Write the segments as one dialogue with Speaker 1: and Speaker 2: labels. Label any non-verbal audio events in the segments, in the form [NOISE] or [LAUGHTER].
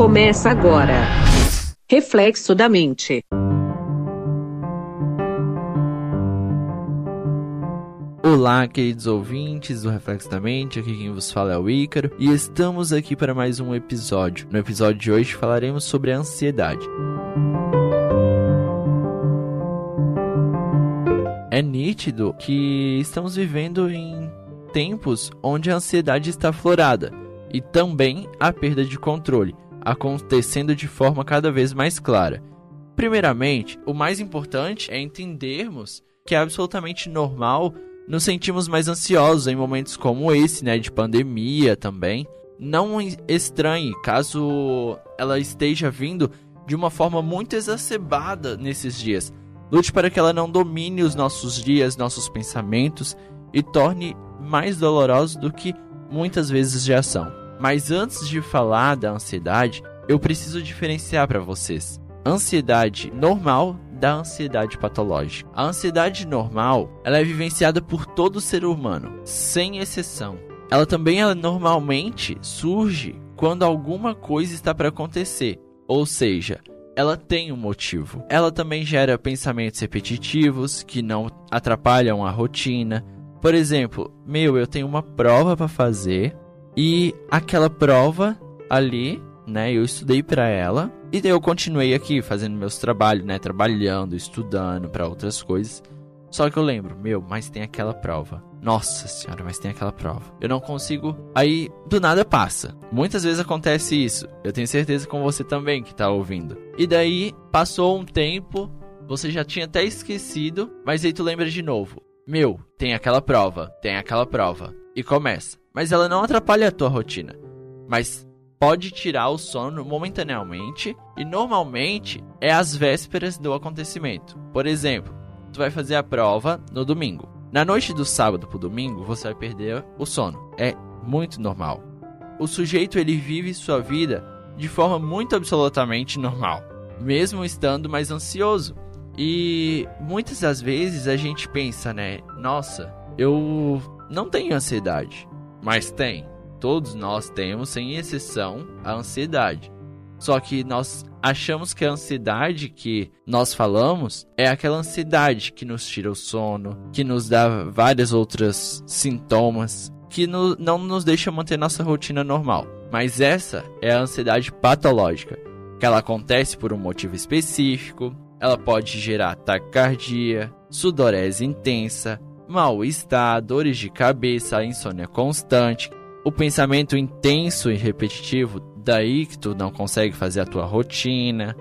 Speaker 1: Começa agora. Reflexo da mente.
Speaker 2: Olá, queridos ouvintes do Reflexo da Mente, aqui quem vos fala é o Ícaro e estamos aqui para mais um episódio. No episódio de hoje falaremos sobre a ansiedade. É nítido que estamos vivendo em tempos onde a ansiedade está aflorada e também a perda de controle, acontecendo de forma cada vez mais clara. Primeiramente, o mais importante é entendermos que é absolutamente normal nos sentirmos mais ansiosos em momentos como esse, né, de pandemia também. Não estranhe caso ela esteja vindo de uma forma muito exacerbada nesses dias. Lute para que ela não domine os nossos dias, nossos pensamentos e torne mais dolorosos do que muitas vezes já são. Mas antes de falar da ansiedade, eu preciso diferenciar para vocês. Ansiedade normal da ansiedade patológica. A ansiedade normal, ela é vivenciada por todo ser humano, sem exceção. Ela também ela normalmente surge quando alguma coisa está para acontecer, ou seja, ela tem um motivo. Ela também gera pensamentos repetitivos que não atrapalham a rotina. Por exemplo, meu, eu tenho uma prova para fazer e aquela prova ali, né, eu estudei para ela e daí eu continuei aqui fazendo meus trabalhos, né, trabalhando, estudando para outras coisas. Só que eu lembro, meu, mas tem aquela prova. Nossa senhora, mas tem aquela prova. Eu não consigo. Aí, do nada passa. Muitas vezes acontece isso. Eu tenho certeza com você também que tá ouvindo. E daí, passou um tempo, você já tinha até esquecido, mas aí tu lembra de novo. Meu, tem aquela prova, tem aquela prova. E começa. Mas ela não atrapalha a tua rotina. Mas pode tirar o sono momentaneamente e normalmente é às vésperas do acontecimento. Por exemplo, tu vai fazer a prova no domingo. Na noite do sábado pro domingo, você vai perder o sono. É muito normal. O sujeito ele vive sua vida de forma muito absolutamente normal, mesmo estando mais ansioso. E muitas das vezes a gente pensa, né? Nossa, eu não tenho ansiedade, mas tem. Todos nós temos, sem exceção, a ansiedade. Só que nós achamos que a ansiedade que nós falamos é aquela ansiedade que nos tira o sono, que nos dá várias outras sintomas, que no, não nos deixa manter nossa rotina normal. Mas essa é a ansiedade patológica, que ela acontece por um motivo específico, ela pode gerar taquicardia, sudorese intensa, mal-estar, dores de cabeça, insônia constante, o pensamento intenso e repetitivo, daí que tu não consegue fazer a tua rotina,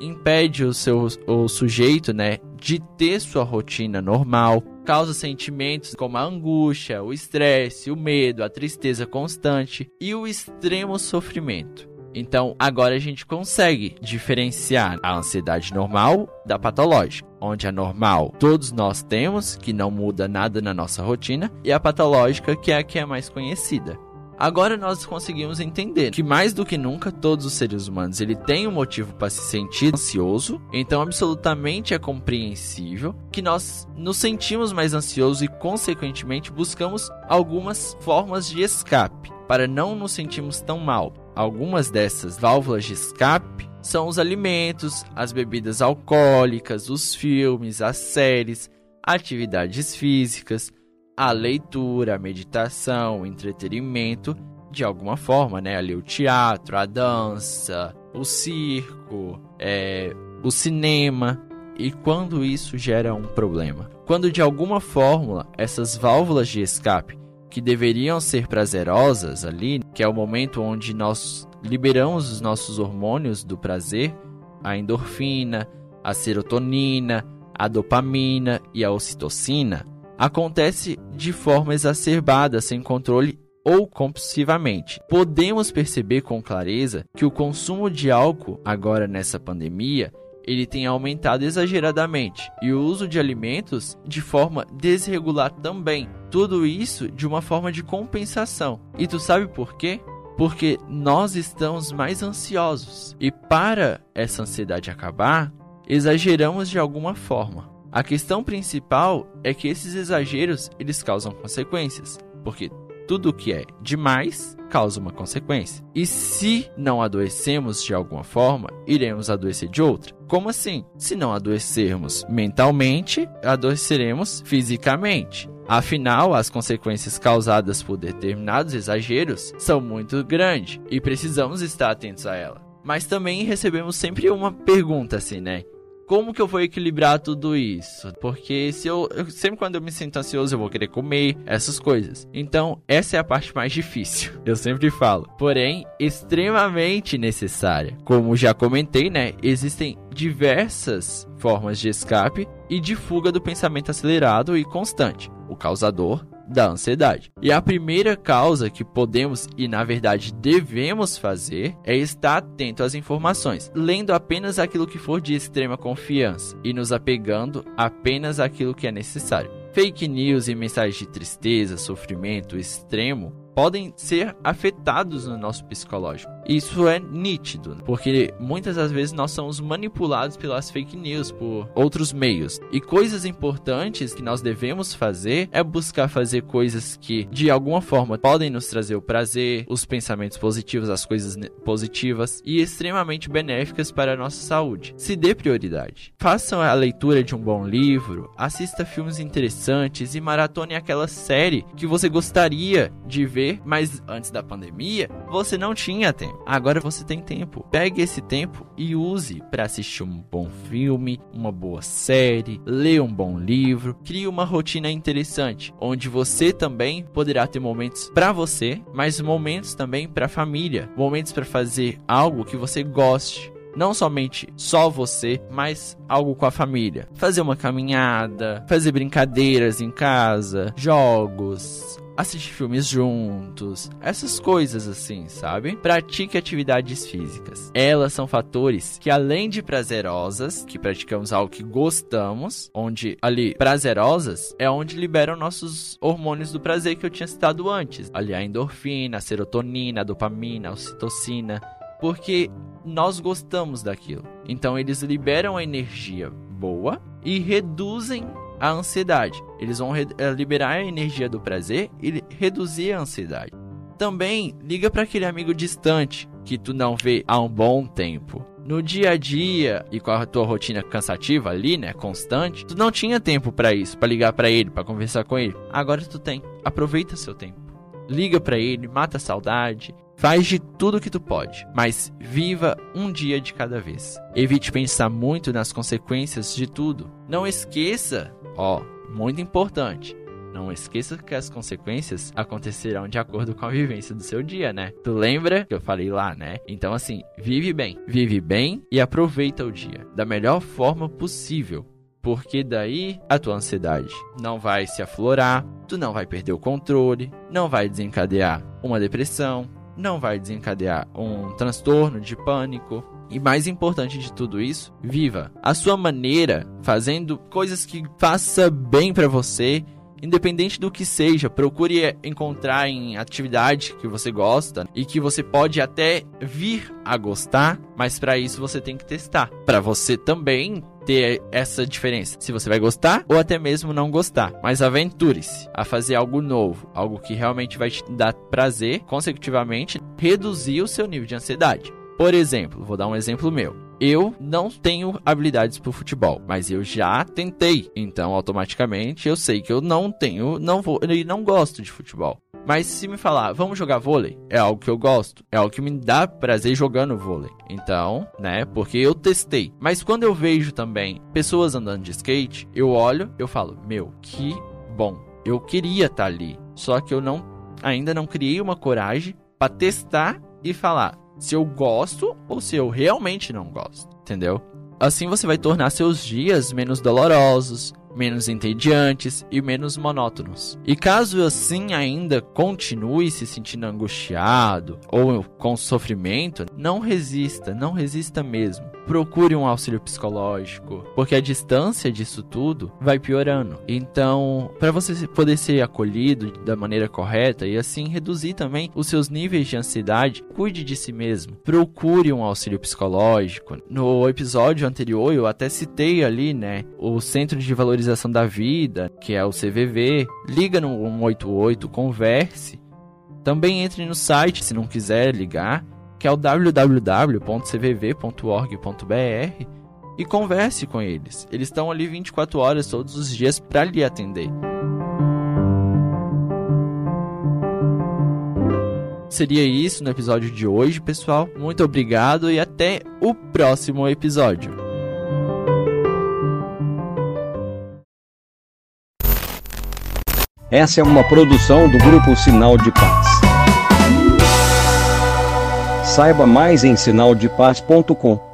Speaker 2: impede o seu o sujeito, né, de ter sua rotina normal, causa sentimentos como a angústia, o estresse, o medo, a tristeza constante e o extremo sofrimento. Então, agora a gente consegue diferenciar a ansiedade normal da patológica, onde a normal todos nós temos, que não muda nada na nossa rotina, e a patológica, que é a que é mais conhecida. Agora nós conseguimos entender que mais do que nunca todos os seres humanos ele tem um motivo para se sentir ansioso, então absolutamente é compreensível que nós nos sentimos mais ansiosos e consequentemente buscamos algumas formas de escape para não nos sentirmos tão mal. Algumas dessas válvulas de escape são os alimentos, as bebidas alcoólicas, os filmes, as séries, atividades físicas, a leitura, a meditação, o entretenimento, de alguma forma, né? Ali o teatro, a dança, o circo, é, o cinema. E quando isso gera um problema? Quando de alguma forma essas válvulas de escape que deveriam ser prazerosas ali, que é o momento onde nós liberamos os nossos hormônios do prazer, a endorfina, a serotonina, a dopamina e a ocitocina, acontece de forma exacerbada, sem controle ou compulsivamente. Podemos perceber com clareza que o consumo de álcool agora nessa pandemia ele tem aumentado exageradamente e o uso de alimentos de forma desregular também. Tudo isso de uma forma de compensação. E tu sabe por quê? Porque nós estamos mais ansiosos e para essa ansiedade acabar, exageramos de alguma forma. A questão principal é que esses exageros eles causam consequências, porque tudo que é demais causa uma consequência. E se não adoecemos de alguma forma, iremos adoecer de outra. Como assim? Se não adoecermos mentalmente, adoeceremos fisicamente. Afinal, as consequências causadas por determinados exageros são muito grandes e precisamos estar atentos a ela. Mas também recebemos sempre uma pergunta assim, né? como que eu vou equilibrar tudo isso? Porque se eu, eu, sempre quando eu me sinto ansioso, eu vou querer comer essas coisas. Então, essa é a parte mais difícil. [LAUGHS] Eu sempre falo. Porém, extremamente necessária. Como já comentei, né? Existem diversas formas de escape e de fuga do pensamento acelerado e constante. Causador da ansiedade. E a primeira causa que podemos e na verdade devemos fazer é estar atento às informações, lendo apenas aquilo que for de extrema confiança e nos apegando apenas àquilo que é necessário. Fake news e mensagens de tristeza, sofrimento extremo podem ser afetados no nosso psicológico. Isso é nítido, porque muitas das vezes nós somos manipulados pelas fake news, por outros meios. E coisas importantes que nós devemos fazer é buscar fazer coisas que, de alguma forma, podem nos trazer o prazer, os pensamentos positivos, as coisas positivas e extremamente benéficas para a nossa saúde. Se dê prioridade. Faça a leitura de um bom livro, assista filmes interessantes e maratone aquela série que você gostaria de ver mas antes da pandemia, você não tinha tempo. Agora você tem tempo. Pegue esse tempo e use para assistir um bom filme, uma boa série, ler um bom livro, crie uma rotina interessante, onde você também poderá ter momentos para você, mas momentos também para a família, momentos para fazer algo que você goste, não somente só você, mas algo com a família. Fazer uma caminhada, fazer brincadeiras em casa, jogos, assistir filmes juntos, essas coisas assim, sabe? Pratique atividades físicas. Elas são fatores que, além de prazerosas, que praticamos algo que gostamos, onde ali prazerosas é onde liberam nossos hormônios do prazer que eu tinha citado antes. Ali a endorfina, a serotonina, a dopamina, a ocitocina, porque nós gostamos daquilo. Então eles liberam a energia boa e reduzem a ansiedade. Eles vão eh, liberar a energia do prazer e reduzir a ansiedade. Também liga para aquele amigo distante que tu não vê há um bom tempo. No dia a dia e com a tua rotina cansativa ali, né, constante, tu não tinha tempo para isso, para ligar para ele, para conversar com ele. Agora tu tem. Aproveita seu tempo. Liga para ele, mata a saudade, Faz de tudo que tu pode, mas viva um dia de cada vez. Evite pensar muito nas consequências de tudo. Não esqueça Ó, muito importante. Não esqueça que as consequências acontecerão de acordo com a vivência do seu dia, né? Tu lembra que eu falei lá, né? Então, assim, vive bem. Vive bem e aproveita o dia da melhor forma possível. Porque daí a tua ansiedade não vai se aflorar, tu não vai perder o controle, não vai desencadear uma depressão, não vai desencadear um transtorno de pânico, e mais importante de tudo isso, viva a sua maneira, fazendo coisas que faça bem para você, independente do que seja. Procure encontrar em atividade que você gosta e que você pode até vir a gostar, mas para isso você tem que testar, para você também ter essa diferença. Se você vai gostar ou até mesmo não gostar. Mas aventure-se a fazer algo novo, algo que realmente vai te dar prazer, consecutivamente reduzir o seu nível de ansiedade. Por exemplo, vou dar um exemplo meu. Eu não tenho habilidades para futebol, mas eu já tentei. Então, automaticamente, eu sei que eu não tenho, não vou e não gosto de futebol. Mas se me falar, vamos jogar vôlei, é algo que eu gosto, é algo que me dá prazer jogando vôlei. Então, né, porque eu testei. Mas quando eu vejo também pessoas andando de skate, eu olho, eu falo, meu, que bom. Eu queria estar tá ali, só que eu não ainda não criei uma coragem para testar e falar, se eu gosto ou se eu realmente não gosto, entendeu? Assim você vai tornar seus dias menos dolorosos, menos entediantes e menos monótonos. E caso assim ainda continue se sentindo angustiado ou com sofrimento, não resista, não resista mesmo procure um auxílio psicológico, porque a distância disso tudo vai piorando. Então, para você poder ser acolhido da maneira correta e assim reduzir também os seus níveis de ansiedade, cuide de si mesmo. Procure um auxílio psicológico. No episódio anterior eu até citei ali, né, o Centro de Valorização da Vida, que é o CVV. Liga no 188, converse Também entre no site, se não quiser ligar, que é o www.cvv.org.br e converse com eles. Eles estão ali 24 horas todos os dias para lhe atender. Seria isso no episódio de hoje, pessoal. Muito obrigado e até o próximo episódio.
Speaker 3: Essa é uma produção do grupo Sinal de Paz. Saiba mais em sinaldepaz.com.